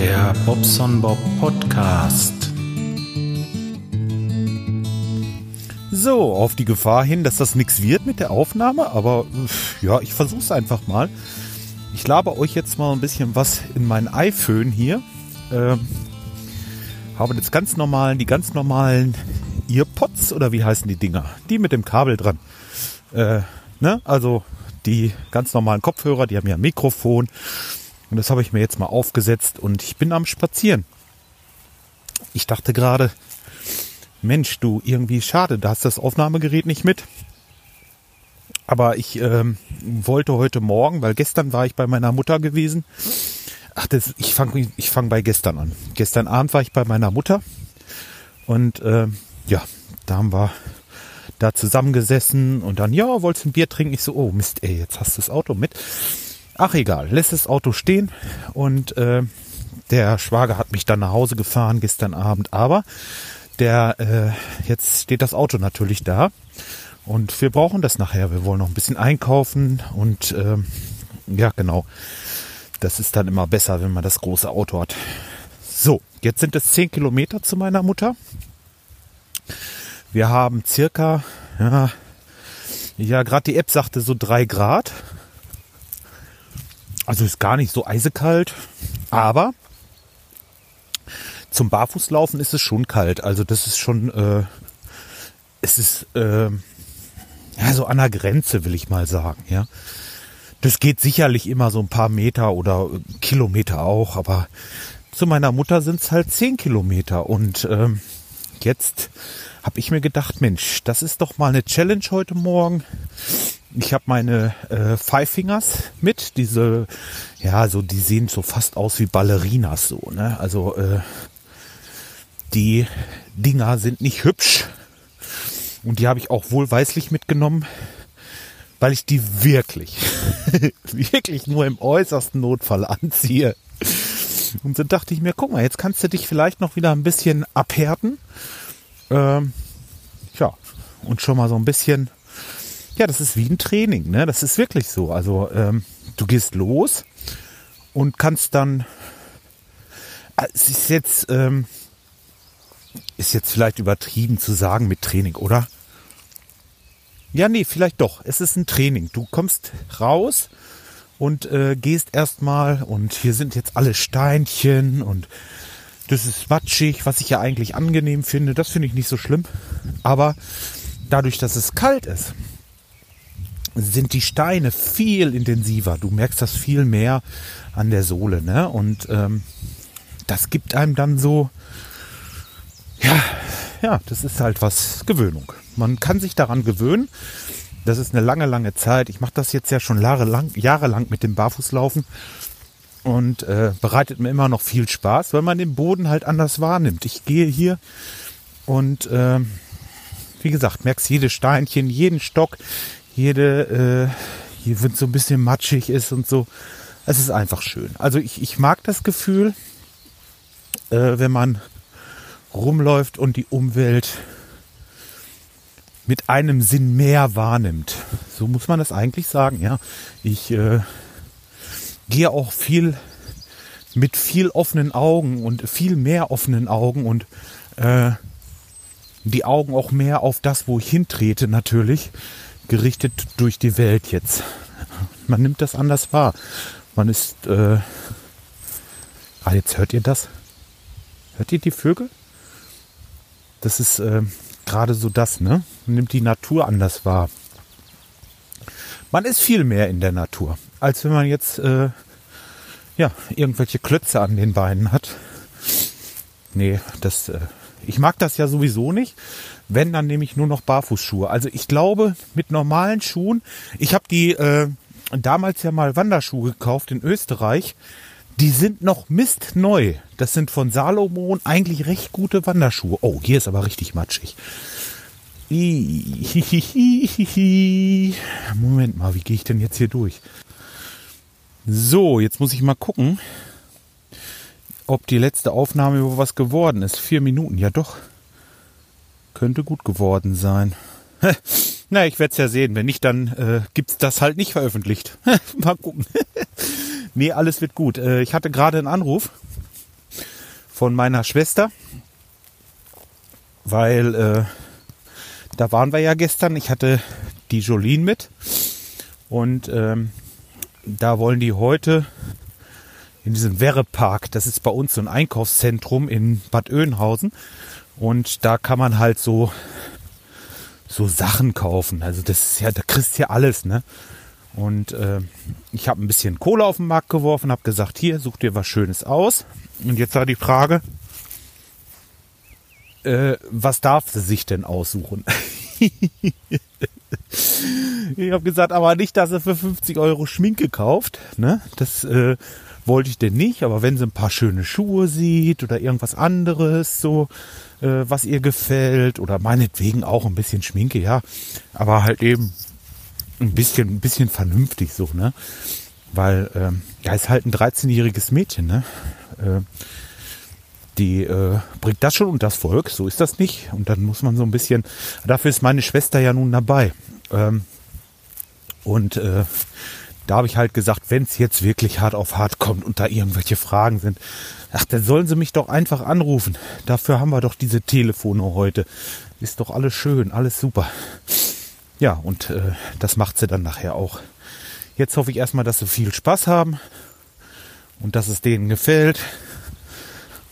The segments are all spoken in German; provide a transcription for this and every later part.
Der Bobson Bob Podcast. So, auf die Gefahr hin, dass das nichts wird mit der Aufnahme, aber ja, ich versuch's einfach mal. Ich laber euch jetzt mal ein bisschen was in mein iPhone hier. Ähm, habe jetzt ganz normalen, die ganz normalen Earpods oder wie heißen die Dinger? Die mit dem Kabel dran. Äh, ne? Also die ganz normalen Kopfhörer, die haben ja ein Mikrofon. Und das habe ich mir jetzt mal aufgesetzt und ich bin am Spazieren. Ich dachte gerade, Mensch, du, irgendwie schade, da hast das Aufnahmegerät nicht mit. Aber ich ähm, wollte heute Morgen, weil gestern war ich bei meiner Mutter gewesen. Ach, das, ich fange ich fang bei gestern an. Gestern Abend war ich bei meiner Mutter und äh, ja, da haben wir da zusammengesessen und dann, ja, wolltest du ein Bier trinken? Ich so, oh Mist, ey, jetzt hast du das Auto mit. Ach egal, lässt das Auto stehen und äh, der Schwager hat mich dann nach Hause gefahren gestern Abend, aber der äh, jetzt steht das Auto natürlich da und wir brauchen das nachher. Wir wollen noch ein bisschen einkaufen und äh, ja genau, das ist dann immer besser, wenn man das große Auto hat. So, jetzt sind es zehn Kilometer zu meiner Mutter. Wir haben circa, ja, ja, gerade die App sagte so drei Grad. Also ist gar nicht so eisekalt, aber zum Barfußlaufen ist es schon kalt. Also das ist schon, äh, es ist äh, ja so an der Grenze, will ich mal sagen. Ja, das geht sicherlich immer so ein paar Meter oder Kilometer auch, aber zu meiner Mutter sind es halt zehn Kilometer und ähm, jetzt habe ich mir gedacht, Mensch, das ist doch mal eine Challenge heute Morgen. Ich habe meine äh, Five Fingers mit, diese, ja, so die sehen so fast aus wie Ballerinas so, ne? Also äh, die Dinger sind nicht hübsch und die habe ich auch wohlweislich mitgenommen, weil ich die wirklich, wirklich nur im äußersten Notfall anziehe. Und dann dachte ich mir, guck mal, jetzt kannst du dich vielleicht noch wieder ein bisschen abhärten ähm, ja, und schon mal so ein bisschen, ja, das ist wie ein Training, ne? Das ist wirklich so. Also ähm, du gehst los und kannst dann, äh, es ist jetzt, ähm, ist jetzt vielleicht übertrieben zu sagen mit Training, oder? Ja, nee, vielleicht doch. Es ist ein Training. Du kommst raus und äh, gehst erstmal und hier sind jetzt alle Steinchen und das ist matschig, was ich ja eigentlich angenehm finde. Das finde ich nicht so schlimm. Aber dadurch, dass es kalt ist, sind die Steine viel intensiver. Du merkst das viel mehr an der Sohle. Ne? Und ähm, das gibt einem dann so, ja, ja, das ist halt was Gewöhnung. Man kann sich daran gewöhnen. Das ist eine lange, lange Zeit. Ich mache das jetzt ja schon jahrelang, jahrelang mit dem Barfußlaufen und äh, bereitet mir immer noch viel Spaß, weil man den Boden halt anders wahrnimmt. Ich gehe hier und äh, wie gesagt, merkst jede Steinchen, jeden Stock, jede, äh, hier wird so ein bisschen matschig ist und so. Es ist einfach schön. Also ich, ich mag das Gefühl, äh, wenn man rumläuft und die Umwelt mit einem Sinn mehr wahrnimmt. So muss man das eigentlich sagen, ja. Ich äh, gehe auch viel mit viel offenen Augen und viel mehr offenen Augen und äh, die Augen auch mehr auf das, wo ich hintrete, natürlich, gerichtet durch die Welt jetzt. Man nimmt das anders wahr. Man ist, äh, ah, jetzt hört ihr das? Hört ihr die Vögel? Das ist äh, gerade so das, ne? Man nimmt die Natur anders wahr. Man ist viel mehr in der Natur, als wenn man jetzt äh, ja, irgendwelche Klötze an den Beinen hat. Nee, das, äh, ich mag das ja sowieso nicht. Wenn, dann nehme ich nur noch Barfußschuhe. Also ich glaube, mit normalen Schuhen, ich habe die äh, damals ja mal Wanderschuhe gekauft in Österreich. Die sind noch mistneu. Das sind von Salomon eigentlich recht gute Wanderschuhe. Oh, hier ist aber richtig matschig. Moment mal, wie gehe ich denn jetzt hier durch? So, jetzt muss ich mal gucken, ob die letzte Aufnahme über was geworden ist. Vier Minuten, ja doch. Könnte gut geworden sein. Na, ich werde es ja sehen. Wenn nicht, dann äh, gibt's das halt nicht veröffentlicht. mal gucken. nee, alles wird gut. Äh, ich hatte gerade einen Anruf von meiner Schwester, weil äh, da waren wir ja gestern. Ich hatte die Jolene mit und ähm, da wollen die heute in diesem Werrepark, das ist bei uns so ein Einkaufszentrum in Bad Oeynhausen und da kann man halt so so Sachen kaufen. Also das ist ja, da kriegst du ja alles, ne? Und äh, ich habe ein bisschen Kohle auf den Markt geworfen, habe gesagt, hier, such dir was Schönes aus. Und jetzt war die Frage, äh, was darf sie sich denn aussuchen? ich habe gesagt, aber nicht, dass sie für 50 Euro Schminke kauft. Ne? Das äh, wollte ich denn nicht. Aber wenn sie ein paar schöne Schuhe sieht oder irgendwas anderes, so äh, was ihr gefällt oder meinetwegen auch ein bisschen Schminke, ja, aber halt eben ein bisschen, ein bisschen vernünftig so, ne? Weil ähm, ja, ist halt ein 13-jähriges Mädchen, ne? Äh, die äh, bringt das schon unter das Volk, so ist das nicht. Und dann muss man so ein bisschen, dafür ist meine Schwester ja nun dabei. Ähm, und äh, da habe ich halt gesagt, wenn es jetzt wirklich hart auf hart kommt und da irgendwelche Fragen sind, ach, dann sollen sie mich doch einfach anrufen. Dafür haben wir doch diese Telefone heute. Ist doch alles schön, alles super. Ja, und äh, das macht sie dann nachher auch. Jetzt hoffe ich erstmal, dass sie viel Spaß haben und dass es denen gefällt.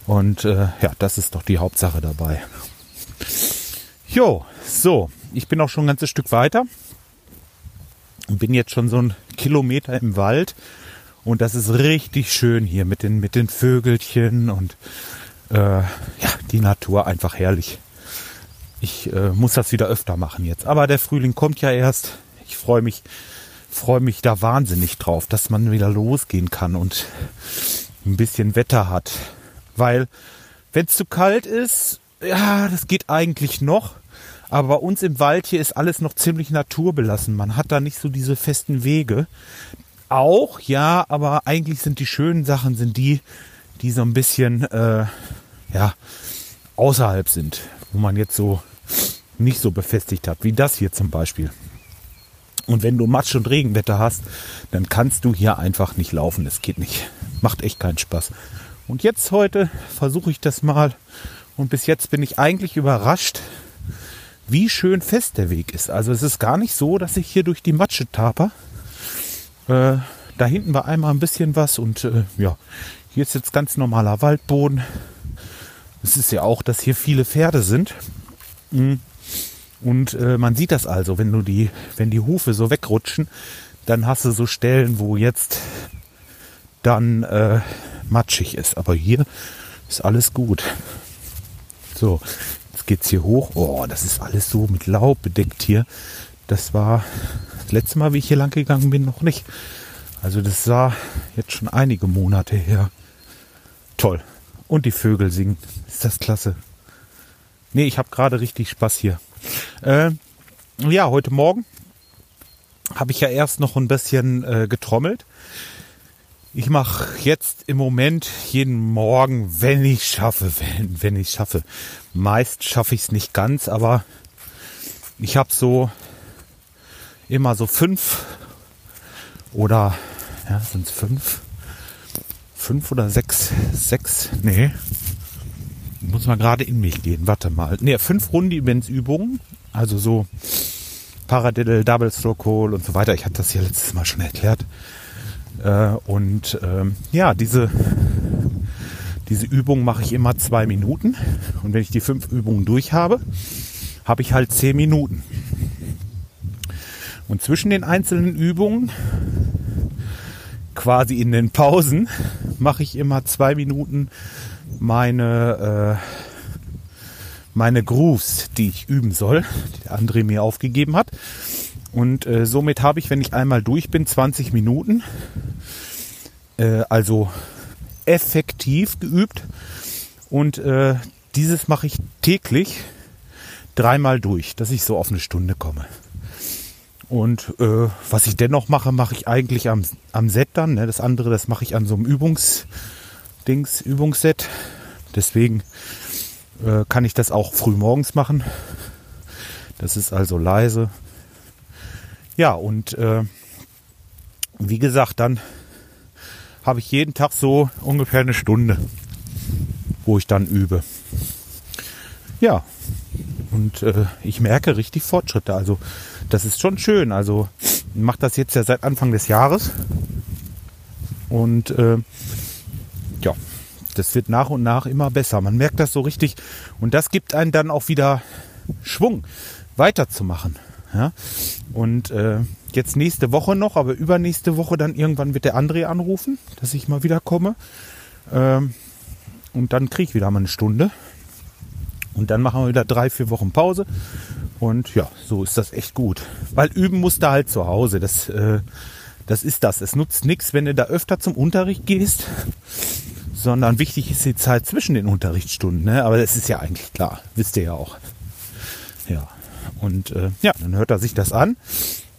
Und äh, ja, das ist doch die Hauptsache dabei. Jo, so, ich bin auch schon ein ganzes Stück weiter und bin jetzt schon so ein Kilometer im Wald und das ist richtig schön hier mit den mit den Vögelchen und äh, ja die Natur einfach herrlich. Ich äh, muss das wieder öfter machen jetzt, aber der Frühling kommt ja erst. Ich freue mich freue mich da wahnsinnig drauf, dass man wieder losgehen kann und ein bisschen Wetter hat. Weil, wenn es zu kalt ist, ja, das geht eigentlich noch. Aber bei uns im Wald hier ist alles noch ziemlich naturbelassen. Man hat da nicht so diese festen Wege. Auch, ja, aber eigentlich sind die schönen Sachen, sind die, die so ein bisschen, äh, ja, außerhalb sind. Wo man jetzt so nicht so befestigt hat. Wie das hier zum Beispiel. Und wenn du Matsch- und Regenwetter hast, dann kannst du hier einfach nicht laufen. Es geht nicht. Macht echt keinen Spaß. Und jetzt heute versuche ich das mal. Und bis jetzt bin ich eigentlich überrascht, wie schön fest der Weg ist. Also es ist gar nicht so, dass ich hier durch die Matsche taper. Äh, da hinten war einmal ein bisschen was und äh, ja, hier ist jetzt ganz normaler Waldboden. Es ist ja auch, dass hier viele Pferde sind. Mm. Und äh, man sieht das also, wenn du die, wenn die Hufe so wegrutschen, dann hast du so Stellen, wo jetzt dann äh, matschig ist. Aber hier ist alles gut. So, geht's hier hoch. Oh, das ist alles so mit Laub bedeckt hier. Das war das letzte Mal, wie ich hier lang gegangen bin, noch nicht. Also das war jetzt schon einige Monate her. Toll. Und die Vögel singen. Ist das klasse. Nee, ich habe gerade richtig Spaß hier. Äh, ja, heute Morgen habe ich ja erst noch ein bisschen äh, getrommelt. Ich mache jetzt im Moment jeden Morgen, wenn ich schaffe, wenn, wenn ich schaffe. Meist schaffe ich es nicht ganz, aber ich habe so immer so fünf oder ja, sind es fünf? Fünf oder sechs? Sechs? Nee. Muss mal gerade in mich gehen. Warte mal. Nee, fünf Rundi-Übungen. Also so Paradiddle, Double Stroke Hole und so weiter. Ich hatte das hier letztes Mal schon erklärt. Äh, und ähm, ja, diese, diese Übung mache ich immer zwei Minuten. Und wenn ich die fünf Übungen durch habe, habe ich halt zehn Minuten. Und zwischen den einzelnen Übungen, quasi in den Pausen, mache ich immer zwei Minuten meine, äh, meine Grooves, die ich üben soll, die der André mir aufgegeben hat. Und äh, somit habe ich, wenn ich einmal durch bin, 20 Minuten. Äh, also effektiv geübt. Und äh, dieses mache ich täglich dreimal durch, dass ich so auf eine Stunde komme. Und äh, was ich dennoch mache, mache ich eigentlich am, am Set dann. Ne? Das andere, das mache ich an so einem Übungsdings, Übungsset. Deswegen äh, kann ich das auch früh morgens machen. Das ist also leise. Ja, und äh, wie gesagt, dann habe ich jeden Tag so ungefähr eine Stunde. wo ich dann übe. Ja, und äh, ich merke richtig Fortschritte. Also das ist schon schön. Also ich mache das jetzt ja seit Anfang des Jahres. Und äh, ja, das wird nach und nach immer besser. Man merkt das so richtig. Und das gibt einen dann auch wieder Schwung, weiterzumachen. Ja? Und äh, jetzt nächste Woche noch, aber übernächste Woche dann irgendwann wird der André anrufen, dass ich mal wieder komme. Ähm, und dann kriege ich wieder mal eine Stunde. Und dann machen wir wieder drei, vier Wochen Pause. Und ja, so ist das echt gut. Weil üben musst du halt zu Hause. Das, äh, das ist das. Es nutzt nichts, wenn du da öfter zum Unterricht gehst, sondern wichtig ist die Zeit zwischen den Unterrichtsstunden. Ne? Aber das ist ja eigentlich klar. Wisst ihr ja auch. Ja. Und äh, ja, dann hört er sich das an.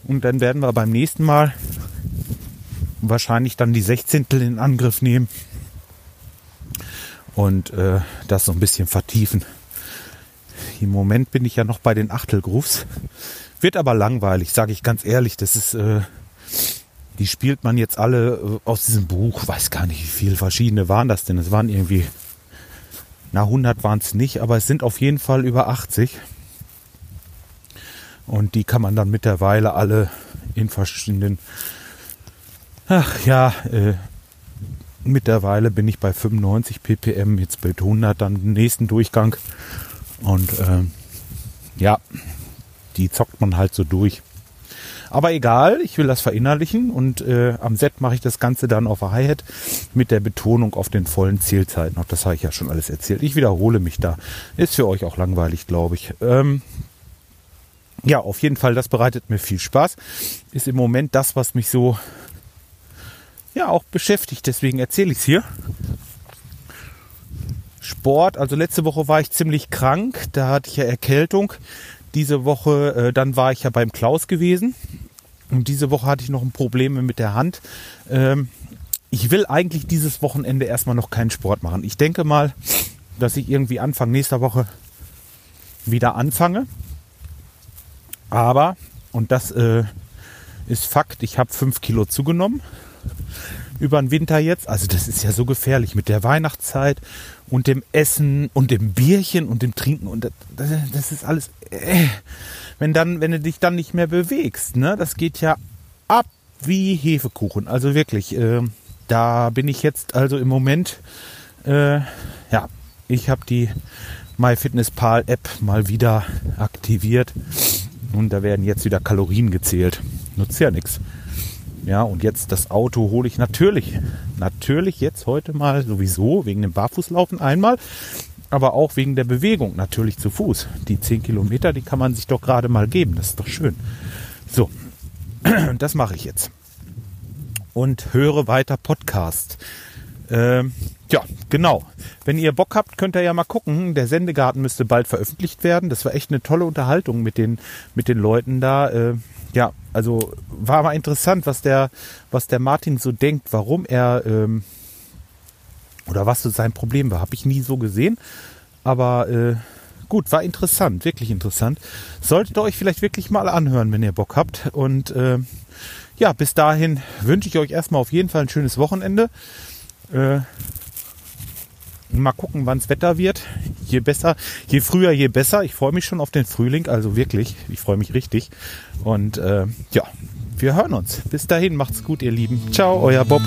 Und dann werden wir beim nächsten Mal wahrscheinlich dann die Sechzehntel in Angriff nehmen und äh, das so ein bisschen vertiefen. Im Moment bin ich ja noch bei den Achtelgrooves. Wird aber langweilig, sage ich ganz ehrlich. Das ist, äh, die spielt man jetzt alle äh, aus diesem Buch. Weiß gar nicht, wie viele verschiedene waren das denn. Es waren irgendwie, na 100 waren es nicht, aber es sind auf jeden Fall über 80. Und die kann man dann mittlerweile alle in verschiedenen, ach ja, äh, mittlerweile bin ich bei 95 ppm, jetzt bei 100 dann den nächsten Durchgang. Und äh, ja, die zockt man halt so durch. Aber egal, ich will das verinnerlichen und äh, am Set mache ich das Ganze dann auf der Hi-Hat mit der Betonung auf den vollen Zählzeiten. Auch das habe ich ja schon alles erzählt. Ich wiederhole mich da. Ist für euch auch langweilig, glaube ich. Ähm, ja, auf jeden Fall, das bereitet mir viel Spaß. Ist im Moment das, was mich so ja auch beschäftigt. Deswegen erzähle ich es hier. Sport. Also letzte Woche war ich ziemlich krank, da hatte ich ja Erkältung. Diese Woche, äh, dann war ich ja beim Klaus gewesen. Und diese Woche hatte ich noch ein Problem mit der Hand. Ähm, ich will eigentlich dieses Wochenende erstmal noch keinen Sport machen. Ich denke mal, dass ich irgendwie Anfang nächster Woche wieder anfange. Aber, und das äh, ist Fakt, ich habe fünf Kilo zugenommen über den Winter jetzt. Also das ist ja so gefährlich mit der Weihnachtszeit und dem Essen und dem Bierchen und dem Trinken und das, das ist alles. Äh, wenn dann, wenn du dich dann nicht mehr bewegst, ne, das geht ja ab wie Hefekuchen. Also wirklich, äh, da bin ich jetzt also im Moment. Äh, ja, ich habe die MyFitnessPal App mal wieder aktiviert und da werden jetzt wieder Kalorien gezählt. Nutzt ja nichts. Ja, und jetzt das Auto hole ich natürlich, natürlich jetzt heute mal sowieso wegen dem Barfußlaufen einmal, aber auch wegen der Bewegung natürlich zu Fuß. Die 10 Kilometer, die kann man sich doch gerade mal geben, das ist doch schön. So, das mache ich jetzt. Und höre weiter Podcast. Ähm, ja, genau. Wenn ihr Bock habt, könnt ihr ja mal gucken. Der Sendegarten müsste bald veröffentlicht werden. Das war echt eine tolle Unterhaltung mit den, mit den Leuten da. Äh, ja, also war mal interessant, was der, was der Martin so denkt, warum er ähm, oder was so sein Problem war. Habe ich nie so gesehen. Aber äh, gut, war interessant, wirklich interessant. Solltet ihr euch vielleicht wirklich mal anhören, wenn ihr Bock habt. Und äh, ja, bis dahin wünsche ich euch erstmal auf jeden Fall ein schönes Wochenende. Äh, mal gucken, wann das Wetter wird. Je besser, je früher, je besser. Ich freue mich schon auf den Frühling, also wirklich. Ich freue mich richtig. Und äh, ja, wir hören uns. Bis dahin, macht's gut, ihr Lieben. Ciao, euer Bob.